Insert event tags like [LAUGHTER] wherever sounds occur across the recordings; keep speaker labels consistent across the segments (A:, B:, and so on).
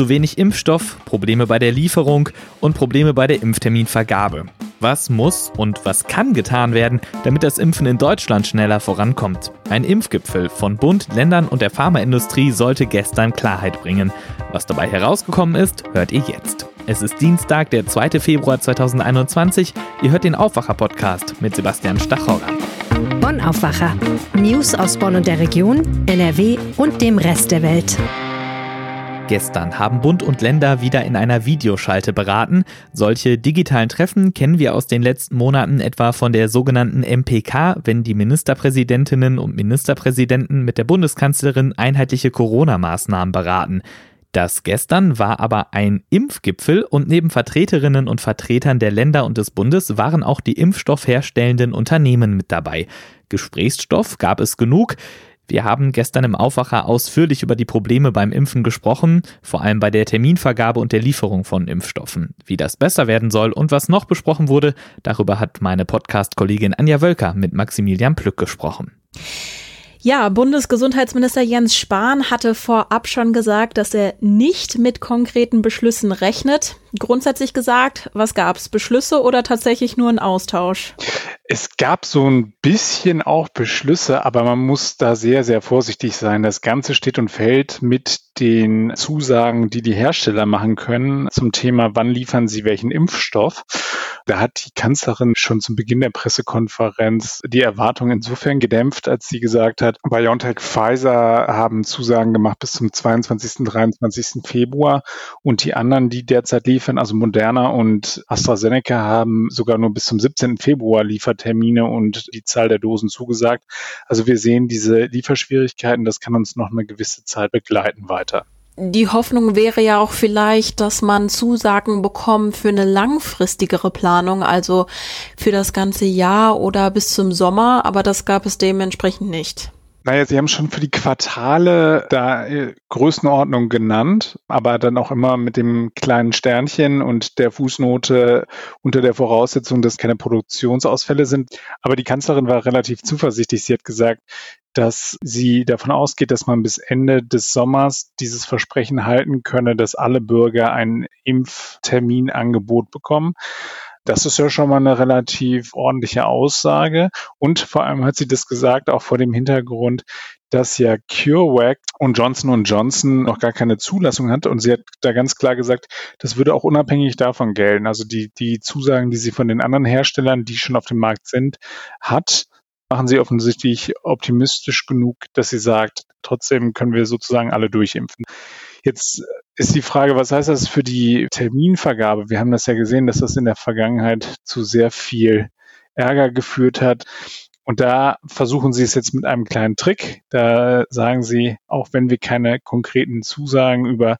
A: Zu wenig Impfstoff, Probleme bei der Lieferung und Probleme bei der Impfterminvergabe. Was muss und was kann getan werden, damit das Impfen in Deutschland schneller vorankommt? Ein Impfgipfel von Bund, Ländern und der Pharmaindustrie sollte gestern Klarheit bringen. Was dabei herausgekommen ist, hört ihr jetzt. Es ist Dienstag, der 2. Februar 2021. Ihr hört den Aufwacher-Podcast mit Sebastian Stachorra.
B: Bonn Aufwacher. News aus Bonn und der Region, NRW und dem Rest der Welt.
A: Gestern haben Bund und Länder wieder in einer Videoschalte beraten. Solche digitalen Treffen kennen wir aus den letzten Monaten etwa von der sogenannten MPK, wenn die Ministerpräsidentinnen und Ministerpräsidenten mit der Bundeskanzlerin einheitliche Corona-Maßnahmen beraten. Das gestern war aber ein Impfgipfel und neben Vertreterinnen und Vertretern der Länder und des Bundes waren auch die impfstoffherstellenden Unternehmen mit dabei. Gesprächsstoff gab es genug. Wir haben gestern im Aufwacher ausführlich über die Probleme beim Impfen gesprochen, vor allem bei der Terminvergabe und der Lieferung von Impfstoffen. Wie das besser werden soll und was noch besprochen wurde, darüber hat meine Podcast-Kollegin Anja Wölker mit Maximilian Plück gesprochen.
C: Ja, Bundesgesundheitsminister Jens Spahn hatte vorab schon gesagt, dass er nicht mit konkreten Beschlüssen rechnet. Grundsätzlich gesagt, was gab's? Beschlüsse oder tatsächlich nur ein Austausch?
D: Es gab so ein bisschen auch Beschlüsse, aber man muss da sehr, sehr vorsichtig sein. Das Ganze steht und fällt mit den Zusagen, die die Hersteller machen können zum Thema, wann liefern sie welchen Impfstoff. Da hat die Kanzlerin schon zum Beginn der Pressekonferenz die Erwartung insofern gedämpft, als sie gesagt hat, BioNTech Pfizer haben Zusagen gemacht bis zum 22. 23. Februar und die anderen, die derzeit liefern, also Moderna und AstraZeneca haben sogar nur bis zum 17. Februar Liefertermine und die Zahl der Dosen zugesagt. Also wir sehen diese Lieferschwierigkeiten, das kann uns noch eine gewisse Zeit begleiten weiter
C: die Hoffnung wäre ja auch vielleicht, dass man Zusagen bekommt für eine langfristigere Planung, also für das ganze Jahr oder bis zum Sommer, aber das gab es dementsprechend nicht.
D: Naja, Sie haben schon für die Quartale da äh, Größenordnung genannt, aber dann auch immer mit dem kleinen Sternchen und der Fußnote unter der Voraussetzung, dass keine Produktionsausfälle sind. Aber die Kanzlerin war relativ zuversichtlich. Sie hat gesagt, dass sie davon ausgeht, dass man bis Ende des Sommers dieses Versprechen halten könne, dass alle Bürger ein Impfterminangebot bekommen. Das ist ja schon mal eine relativ ordentliche Aussage. Und vor allem hat sie das gesagt, auch vor dem Hintergrund, dass ja CureVac und Johnson Johnson noch gar keine Zulassung hat. Und sie hat da ganz klar gesagt, das würde auch unabhängig davon gelten. Also die, die Zusagen, die sie von den anderen Herstellern, die schon auf dem Markt sind, hat, machen sie offensichtlich optimistisch genug, dass sie sagt, trotzdem können wir sozusagen alle durchimpfen. Jetzt ist die Frage, was heißt das für die Terminvergabe? Wir haben das ja gesehen, dass das in der Vergangenheit zu sehr viel Ärger geführt hat. Und da versuchen sie es jetzt mit einem kleinen Trick. Da sagen sie, auch wenn wir keine konkreten Zusagen über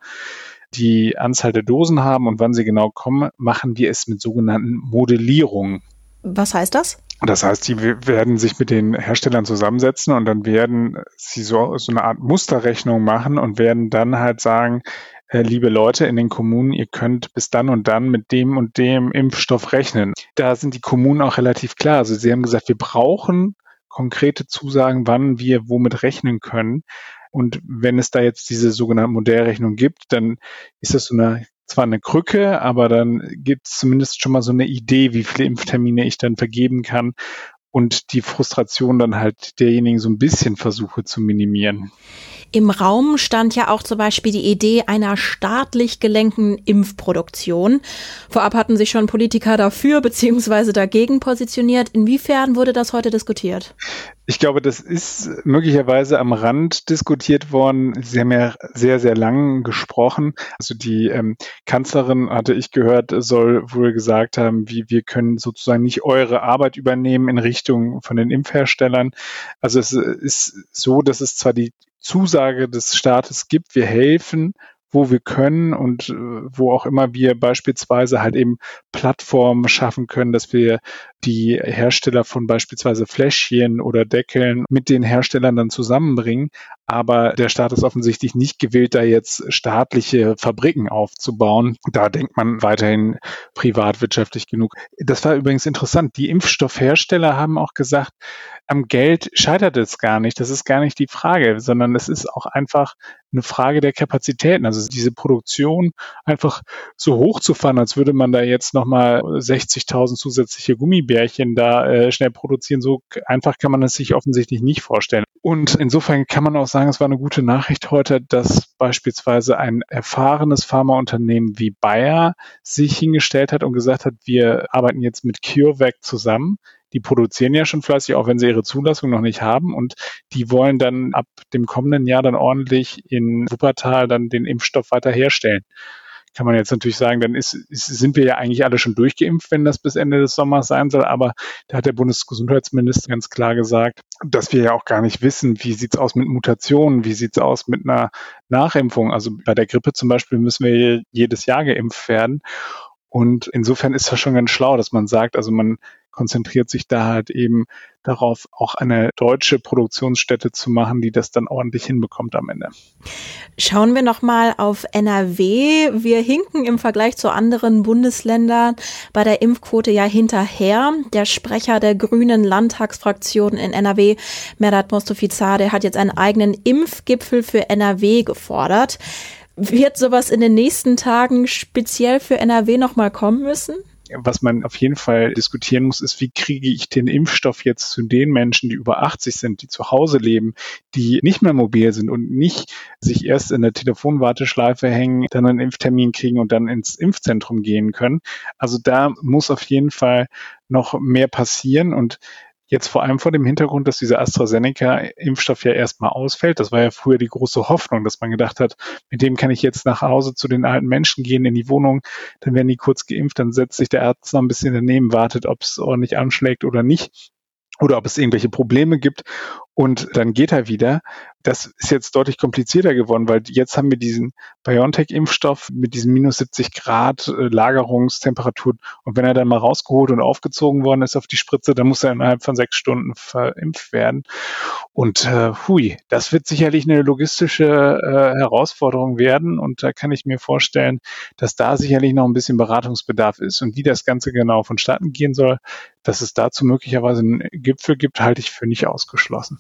D: die Anzahl der Dosen haben und wann sie genau kommen, machen wir es mit sogenannten Modellierungen.
C: Was heißt das?
D: Das heißt, die werden sich mit den Herstellern zusammensetzen und dann werden sie so, so eine Art Musterrechnung machen und werden dann halt sagen, äh, liebe Leute in den Kommunen, ihr könnt bis dann und dann mit dem und dem Impfstoff rechnen. Da sind die Kommunen auch relativ klar. Also sie haben gesagt, wir brauchen konkrete Zusagen, wann wir womit rechnen können. Und wenn es da jetzt diese sogenannte Modellrechnung gibt, dann ist das so eine zwar eine Krücke, aber dann gibt es zumindest schon mal so eine Idee, wie viele Impftermine ich dann vergeben kann und die Frustration dann halt derjenigen so ein bisschen versuche zu minimieren.
C: Im Raum stand ja auch zum Beispiel die Idee einer staatlich gelenkten Impfproduktion. Vorab hatten sich schon Politiker dafür [LAUGHS] bzw. dagegen positioniert. Inwiefern wurde das heute diskutiert?
D: Ich glaube, das ist möglicherweise am Rand diskutiert worden. Sie haben ja sehr, sehr lang gesprochen. Also die ähm, Kanzlerin, hatte ich gehört, soll wohl gesagt haben, wie wir können sozusagen nicht eure Arbeit übernehmen in Richtung von den Impfherstellern. Also es ist so, dass es zwar die Zusage des Staates gibt, wir helfen, wo wir können und äh, wo auch immer wir beispielsweise halt eben Plattformen schaffen können, dass wir die Hersteller von beispielsweise Fläschchen oder Deckeln mit den Herstellern dann zusammenbringen. Aber der Staat ist offensichtlich nicht gewillt, da jetzt staatliche Fabriken aufzubauen. Da denkt man weiterhin privatwirtschaftlich genug. Das war übrigens interessant. Die Impfstoffhersteller haben auch gesagt, am Geld scheitert es gar nicht. Das ist gar nicht die Frage, sondern es ist auch einfach eine Frage der Kapazitäten. Also diese Produktion einfach so hoch zu fahren, als würde man da jetzt nochmal 60.000 zusätzliche Gummibärchen da äh, schnell produzieren. So einfach kann man es sich offensichtlich nicht vorstellen. Und insofern kann man auch sagen, es war eine gute Nachricht heute, dass beispielsweise ein erfahrenes Pharmaunternehmen wie Bayer sich hingestellt hat und gesagt hat, wir arbeiten jetzt mit CureVac zusammen die produzieren ja schon fleißig, auch wenn sie ihre Zulassung noch nicht haben. Und die wollen dann ab dem kommenden Jahr dann ordentlich in Wuppertal dann den Impfstoff weiter herstellen. Kann man jetzt natürlich sagen, dann ist, ist, sind wir ja eigentlich alle schon durchgeimpft, wenn das bis Ende des Sommers sein soll. Aber da hat der Bundesgesundheitsminister ganz klar gesagt, dass wir ja auch gar nicht wissen, wie sieht's aus mit Mutationen, wie sieht's aus mit einer Nachimpfung. Also bei der Grippe zum Beispiel müssen wir jedes Jahr geimpft werden. Und insofern ist das schon ganz schlau, dass man sagt, also man konzentriert sich da halt eben darauf, auch eine deutsche Produktionsstätte zu machen, die das dann ordentlich hinbekommt am Ende.
C: Schauen wir nochmal auf NRW. Wir hinken im Vergleich zu anderen Bundesländern bei der Impfquote ja hinterher. Der Sprecher der Grünen Landtagsfraktion in NRW, Merat Mostofizade, hat jetzt einen eigenen Impfgipfel für NRW gefordert. Wird sowas in den nächsten Tagen speziell für NRW nochmal kommen müssen?
D: Was man auf jeden Fall diskutieren muss, ist, wie kriege ich den Impfstoff jetzt zu den Menschen, die über 80 sind, die zu Hause leben, die nicht mehr mobil sind und nicht sich erst in der Telefonwarteschleife hängen, dann einen Impftermin kriegen und dann ins Impfzentrum gehen können. Also da muss auf jeden Fall noch mehr passieren und Jetzt vor allem vor dem Hintergrund, dass dieser AstraZeneca-Impfstoff ja erstmal ausfällt. Das war ja früher die große Hoffnung, dass man gedacht hat, mit dem kann ich jetzt nach Hause zu den alten Menschen gehen in die Wohnung, dann werden die kurz geimpft, dann setzt sich der Arzt noch ein bisschen daneben, wartet, ob es ordentlich anschlägt oder nicht. Oder ob es irgendwelche Probleme gibt und dann geht er wieder. Das ist jetzt deutlich komplizierter geworden, weil jetzt haben wir diesen BioNTech-Impfstoff mit diesen minus 70 Grad äh, Lagerungstemperatur und wenn er dann mal rausgeholt und aufgezogen worden ist auf die Spritze, dann muss er innerhalb von sechs Stunden verimpft werden. Und äh, hui, das wird sicherlich eine logistische äh, Herausforderung werden und da kann ich mir vorstellen, dass da sicherlich noch ein bisschen Beratungsbedarf ist und wie das Ganze genau vonstatten gehen soll, dass es dazu möglicherweise einen Gipfel gibt, halte ich für nicht ausgeschlossen.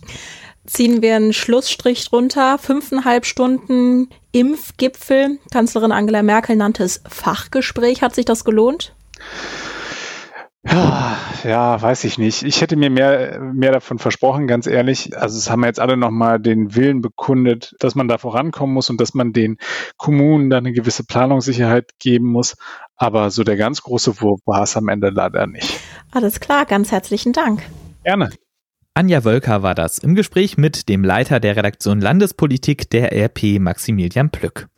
C: Ziehen wir einen Schlussstrich drunter. Fünfeinhalb Stunden Impfgipfel. Kanzlerin Angela Merkel nannte es Fachgespräch. Hat sich das gelohnt?
D: Ja, ja, weiß ich nicht. Ich hätte mir mehr, mehr davon versprochen, ganz ehrlich. Also es haben jetzt alle nochmal den Willen bekundet, dass man da vorankommen muss und dass man den Kommunen da eine gewisse Planungssicherheit geben muss. Aber so der ganz große Wurf war es am Ende leider nicht.
C: Alles klar, ganz herzlichen Dank.
D: Gerne.
A: Anja Wölker war das im Gespräch mit dem Leiter der Redaktion Landespolitik der RP Maximilian Plück.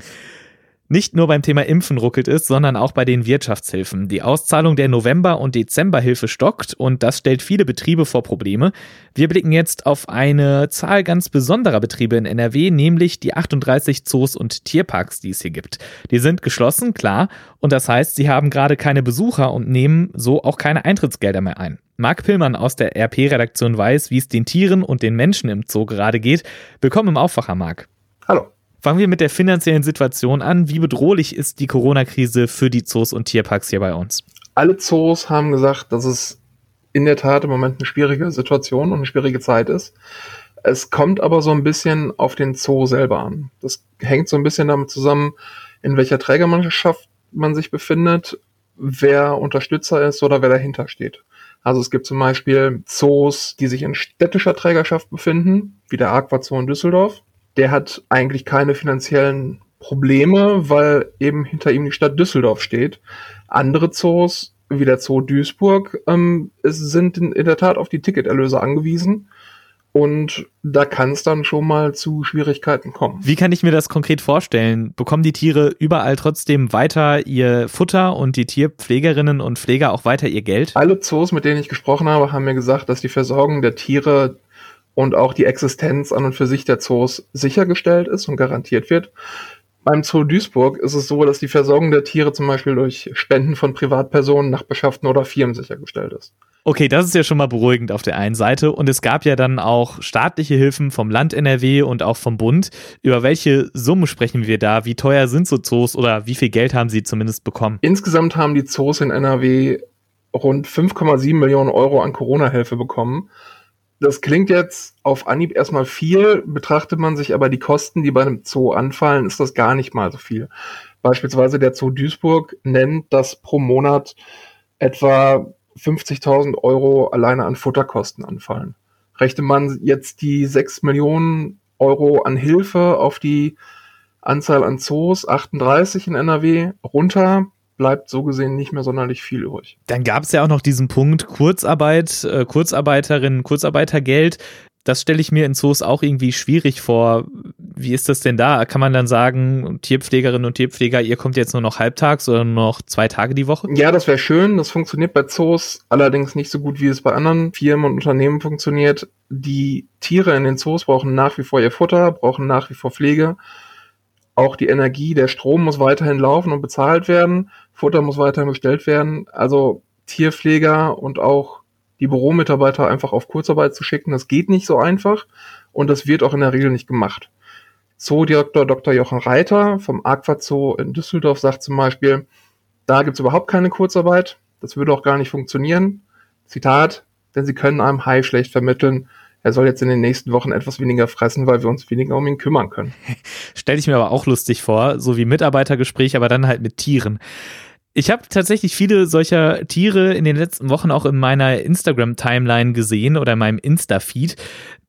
A: Nicht nur beim Thema Impfen ruckelt es, sondern auch bei den Wirtschaftshilfen. Die Auszahlung der November- und Dezemberhilfe stockt und das stellt viele Betriebe vor Probleme. Wir blicken jetzt auf eine Zahl ganz besonderer Betriebe in NRW, nämlich die 38 Zoos und Tierparks, die es hier gibt. Die sind geschlossen, klar, und das heißt, sie haben gerade keine Besucher und nehmen so auch keine Eintrittsgelder mehr ein. Marc Pillmann aus der RP-Redaktion weiß, wie es den Tieren und den Menschen im Zoo gerade geht. Willkommen im Aufwacher, Marc.
E: Hallo.
A: Fangen wir mit der finanziellen Situation an. Wie bedrohlich ist die Corona-Krise für die Zoos und Tierparks hier bei uns?
E: Alle Zoos haben gesagt, dass es in der Tat im Moment eine schwierige Situation und eine schwierige Zeit ist. Es kommt aber so ein bisschen auf den Zoo selber an. Das hängt so ein bisschen damit zusammen, in welcher Trägermannschaft man sich befindet, wer Unterstützer ist oder wer dahinter steht. Also es gibt zum Beispiel Zoos, die sich in städtischer Trägerschaft befinden, wie der Aqua Zoo in Düsseldorf der hat eigentlich keine finanziellen Probleme, weil eben hinter ihm die Stadt Düsseldorf steht. Andere Zoos, wie der Zoo Duisburg, ähm, sind in, in der Tat auf die Ticketerlöse angewiesen. Und da kann es dann schon mal zu Schwierigkeiten kommen.
A: Wie kann ich mir das konkret vorstellen? Bekommen die Tiere überall trotzdem weiter ihr Futter und die Tierpflegerinnen und Pfleger auch weiter ihr Geld?
E: Alle Zoos, mit denen ich gesprochen habe, haben mir gesagt, dass die Versorgung der Tiere und auch die Existenz an und für sich der Zoos sichergestellt ist und garantiert wird. Beim Zoo Duisburg ist es so, dass die Versorgung der Tiere zum Beispiel durch Spenden von Privatpersonen, Nachbarschaften oder Firmen sichergestellt ist.
A: Okay, das ist ja schon mal beruhigend auf der einen Seite. Und es gab ja dann auch staatliche Hilfen vom Land NRW und auch vom Bund. Über welche Summe sprechen wir da? Wie teuer sind so Zoos oder wie viel Geld haben sie zumindest bekommen?
E: Insgesamt haben die Zoos in NRW rund 5,7 Millionen Euro an Corona-Hilfe bekommen. Das klingt jetzt auf Anhieb erstmal viel, betrachtet man sich aber die Kosten, die bei einem Zoo anfallen, ist das gar nicht mal so viel. Beispielsweise der Zoo Duisburg nennt, dass pro Monat etwa 50.000 Euro alleine an Futterkosten anfallen. Rechnet man jetzt die 6 Millionen Euro an Hilfe auf die Anzahl an Zoos, 38 in NRW, runter, bleibt so gesehen nicht mehr sonderlich viel übrig.
A: Dann gab es ja auch noch diesen Punkt Kurzarbeit, äh, Kurzarbeiterinnen, Kurzarbeitergeld. Das stelle ich mir in Zoos auch irgendwie schwierig vor. Wie ist das denn da? Kann man dann sagen, Tierpflegerinnen und Tierpfleger, ihr kommt jetzt nur noch halbtags oder nur noch zwei Tage die Woche?
E: Ja, das wäre schön. Das funktioniert bei Zoos allerdings nicht so gut, wie es bei anderen Firmen und Unternehmen funktioniert. Die Tiere in den Zoos brauchen nach wie vor ihr Futter, brauchen nach wie vor Pflege. Auch die Energie, der Strom muss weiterhin laufen und bezahlt werden. Futter muss weiterhin bestellt werden. Also Tierpfleger und auch die Büromitarbeiter einfach auf Kurzarbeit zu schicken, das geht nicht so einfach und das wird auch in der Regel nicht gemacht. Zoodirektor Dr. Jochen Reiter vom Aqua Zoo in Düsseldorf sagt zum Beispiel, da gibt's überhaupt keine Kurzarbeit, das würde auch gar nicht funktionieren. Zitat, denn sie können einem Hai schlecht vermitteln, er soll jetzt in den nächsten Wochen etwas weniger fressen, weil wir uns weniger um ihn kümmern können. [LAUGHS]
A: Stell ich mir aber auch lustig vor, so wie Mitarbeitergespräch, aber dann halt mit Tieren. Ich habe tatsächlich viele solcher Tiere in den letzten Wochen auch in meiner Instagram-Timeline gesehen oder in meinem Insta-Feed.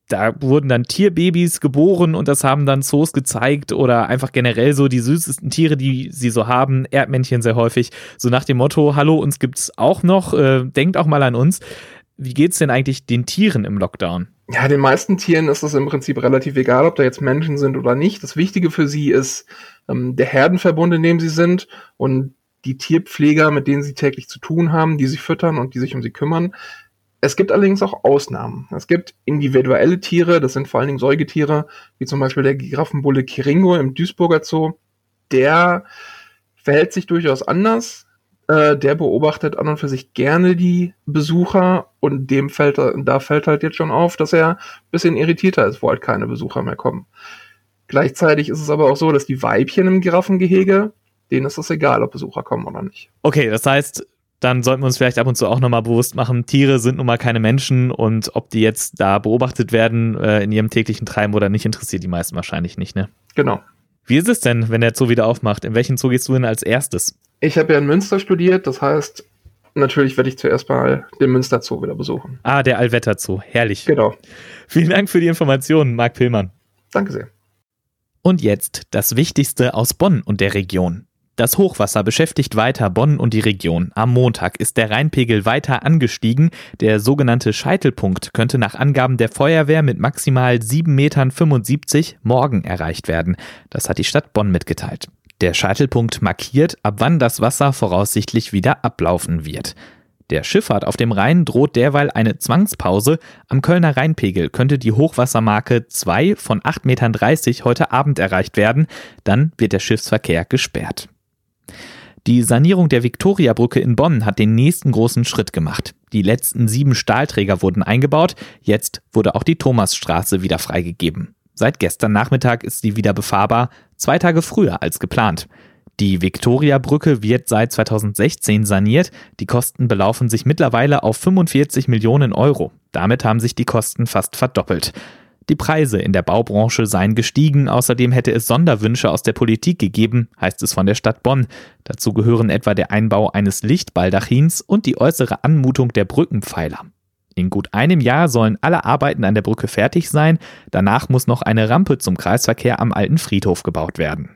A: Da wurden dann Tierbabys geboren und das haben dann Zoos gezeigt oder einfach generell so die süßesten Tiere, die sie so haben, Erdmännchen sehr häufig, so nach dem Motto, hallo, uns gibt's auch noch, äh, denkt auch mal an uns. Wie geht's denn eigentlich den Tieren im Lockdown?
E: Ja, den meisten Tieren ist es im Prinzip relativ egal, ob da jetzt Menschen sind oder nicht. Das Wichtige für sie ist ähm, der Herdenverbund, in dem sie sind und die Tierpfleger, mit denen sie täglich zu tun haben, die sie füttern und die sich um sie kümmern. Es gibt allerdings auch Ausnahmen. Es gibt individuelle Tiere, das sind vor allen Dingen Säugetiere, wie zum Beispiel der Giraffenbulle Kiringo im Duisburger Zoo. Der verhält sich durchaus anders. Äh, der beobachtet an und für sich gerne die Besucher und dem fällt, da fällt halt jetzt schon auf, dass er ein bisschen irritierter ist, wo halt keine Besucher mehr kommen. Gleichzeitig ist es aber auch so, dass die Weibchen im Giraffengehege denen ist es egal, ob Besucher kommen oder nicht.
A: Okay, das heißt, dann sollten wir uns vielleicht ab und zu auch nochmal bewusst machen, Tiere sind nun mal keine Menschen und ob die jetzt da beobachtet werden äh, in ihrem täglichen Treiben oder nicht, interessiert die meisten wahrscheinlich nicht, ne?
E: Genau.
A: Wie ist es denn, wenn der Zoo wieder aufmacht? In welchen Zoo gehst du denn als erstes?
E: Ich habe ja in Münster studiert, das heißt, natürlich werde ich zuerst mal den Münster Zoo wieder besuchen.
A: Ah, der Allwetter Zoo, herrlich.
E: Genau.
A: Vielen Dank für die Informationen, Marc Pillmann.
E: Danke sehr.
A: Und jetzt das Wichtigste aus Bonn und der Region. Das Hochwasser beschäftigt weiter Bonn und die Region. Am Montag ist der Rheinpegel weiter angestiegen. Der sogenannte Scheitelpunkt könnte nach Angaben der Feuerwehr mit maximal 7,75 Metern morgen erreicht werden. Das hat die Stadt Bonn mitgeteilt. Der Scheitelpunkt markiert, ab wann das Wasser voraussichtlich wieder ablaufen wird. Der Schifffahrt auf dem Rhein droht derweil eine Zwangspause. Am Kölner Rheinpegel könnte die Hochwassermarke 2 von 8,30 Metern heute Abend erreicht werden. Dann wird der Schiffsverkehr gesperrt. Die Sanierung der Viktoriabrücke in Bonn hat den nächsten großen Schritt gemacht. Die letzten sieben Stahlträger wurden eingebaut, jetzt wurde auch die Thomasstraße wieder freigegeben. Seit gestern Nachmittag ist sie wieder befahrbar, zwei Tage früher als geplant. Die Viktoriabrücke wird seit 2016 saniert. Die Kosten belaufen sich mittlerweile auf 45 Millionen Euro. Damit haben sich die Kosten fast verdoppelt. Die Preise in der Baubranche seien gestiegen, außerdem hätte es Sonderwünsche aus der Politik gegeben, heißt es von der Stadt Bonn. Dazu gehören etwa der Einbau eines Lichtbaldachins und die äußere Anmutung der Brückenpfeiler. In gut einem Jahr sollen alle Arbeiten an der Brücke fertig sein, danach muss noch eine Rampe zum Kreisverkehr am alten Friedhof gebaut werden.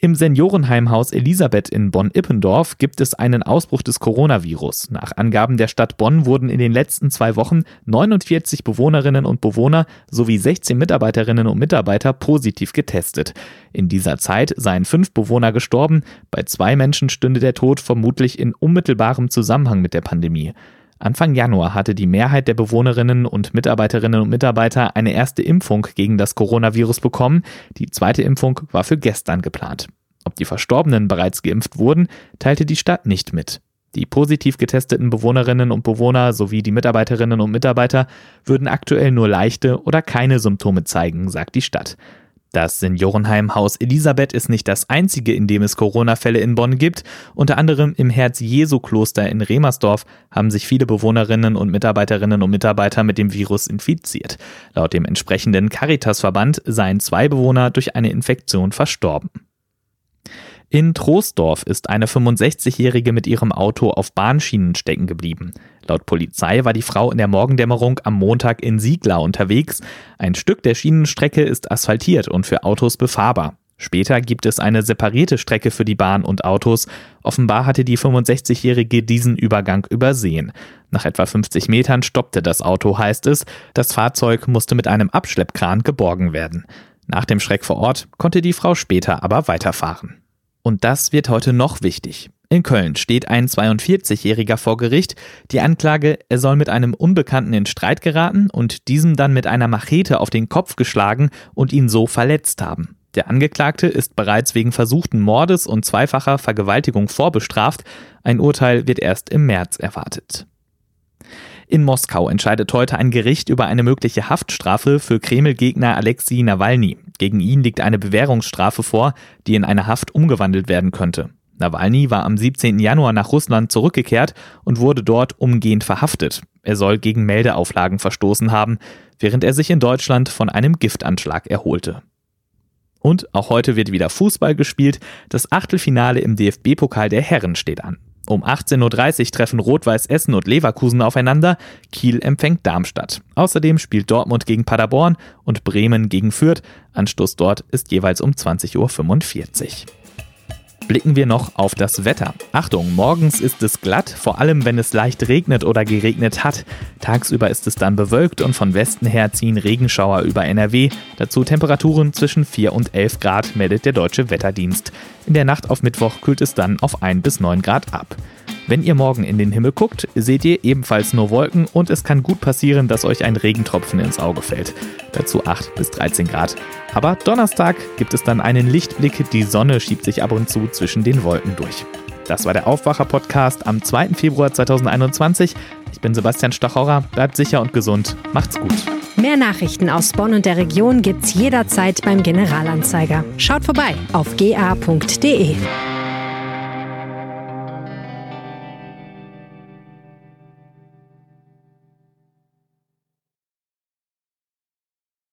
A: Im Seniorenheimhaus Elisabeth in Bonn-Ippendorf gibt es einen Ausbruch des Coronavirus. Nach Angaben der Stadt Bonn wurden in den letzten zwei Wochen 49 Bewohnerinnen und Bewohner sowie 16 Mitarbeiterinnen und Mitarbeiter positiv getestet. In dieser Zeit seien fünf Bewohner gestorben, bei zwei Menschen stünde der Tod vermutlich in unmittelbarem Zusammenhang mit der Pandemie. Anfang Januar hatte die Mehrheit der Bewohnerinnen und Mitarbeiterinnen und Mitarbeiter eine erste Impfung gegen das Coronavirus bekommen. Die zweite Impfung war für gestern geplant. Ob die Verstorbenen bereits geimpft wurden, teilte die Stadt nicht mit. Die positiv getesteten Bewohnerinnen und Bewohner sowie die Mitarbeiterinnen und Mitarbeiter würden aktuell nur leichte oder keine Symptome zeigen, sagt die Stadt. Das Seniorenheimhaus Elisabeth ist nicht das einzige, in dem es Corona-Fälle in Bonn gibt. Unter anderem im Herz-Jesu-Kloster in Remersdorf haben sich viele Bewohnerinnen und Mitarbeiterinnen und Mitarbeiter mit dem Virus infiziert. Laut dem entsprechenden Caritas-Verband seien zwei Bewohner durch eine Infektion verstorben. In Troisdorf ist eine 65-Jährige mit ihrem Auto auf Bahnschienen stecken geblieben. Laut Polizei war die Frau in der Morgendämmerung am Montag in Siegler unterwegs. Ein Stück der Schienenstrecke ist asphaltiert und für Autos befahrbar. Später gibt es eine separierte Strecke für die Bahn und Autos. Offenbar hatte die 65-Jährige diesen Übergang übersehen. Nach etwa 50 Metern stoppte das Auto, heißt es. Das Fahrzeug musste mit einem Abschleppkran geborgen werden. Nach dem Schreck vor Ort konnte die Frau später aber weiterfahren. Und das wird heute noch wichtig. In Köln steht ein 42-Jähriger vor Gericht. Die Anklage, er soll mit einem Unbekannten in Streit geraten und diesem dann mit einer Machete auf den Kopf geschlagen und ihn so verletzt haben. Der Angeklagte ist bereits wegen versuchten Mordes und zweifacher Vergewaltigung vorbestraft. Ein Urteil wird erst im März erwartet. In Moskau entscheidet heute ein Gericht über eine mögliche Haftstrafe für Kreml-Gegner Alexei Nawalny. Gegen ihn liegt eine Bewährungsstrafe vor, die in eine Haft umgewandelt werden könnte. Nawalny war am 17. Januar nach Russland zurückgekehrt und wurde dort umgehend verhaftet. Er soll gegen Meldeauflagen verstoßen haben, während er sich in Deutschland von einem Giftanschlag erholte. Und auch heute wird wieder Fußball gespielt. Das Achtelfinale im DFB-Pokal der Herren steht an. Um 18.30 Uhr treffen Rot-Weiß Essen und Leverkusen aufeinander. Kiel empfängt Darmstadt. Außerdem spielt Dortmund gegen Paderborn und Bremen gegen Fürth. Anstoß dort ist jeweils um 20.45 Uhr blicken wir noch auf das Wetter. Achtung, morgens ist es glatt, vor allem wenn es leicht regnet oder geregnet hat. Tagsüber ist es dann bewölkt und von Westen her ziehen Regenschauer über NRW. Dazu Temperaturen zwischen 4 und 11 Grad, meldet der Deutsche Wetterdienst. In der Nacht auf Mittwoch kühlt es dann auf 1 bis 9 Grad ab. Wenn ihr morgen in den Himmel guckt, seht ihr ebenfalls nur Wolken und es kann gut passieren, dass euch ein Regentropfen ins Auge fällt. Dazu 8 bis 13 Grad. Aber Donnerstag gibt es dann einen Lichtblick, die Sonne schiebt sich ab und zu zwischen den Wolken durch. Das war der Aufwacher-Podcast am 2. Februar 2021. Ich bin Sebastian Stachorra. Bleibt sicher und gesund. Macht's gut.
B: Mehr Nachrichten aus Bonn und der Region gibt's jederzeit beim Generalanzeiger. Schaut vorbei auf ga.de.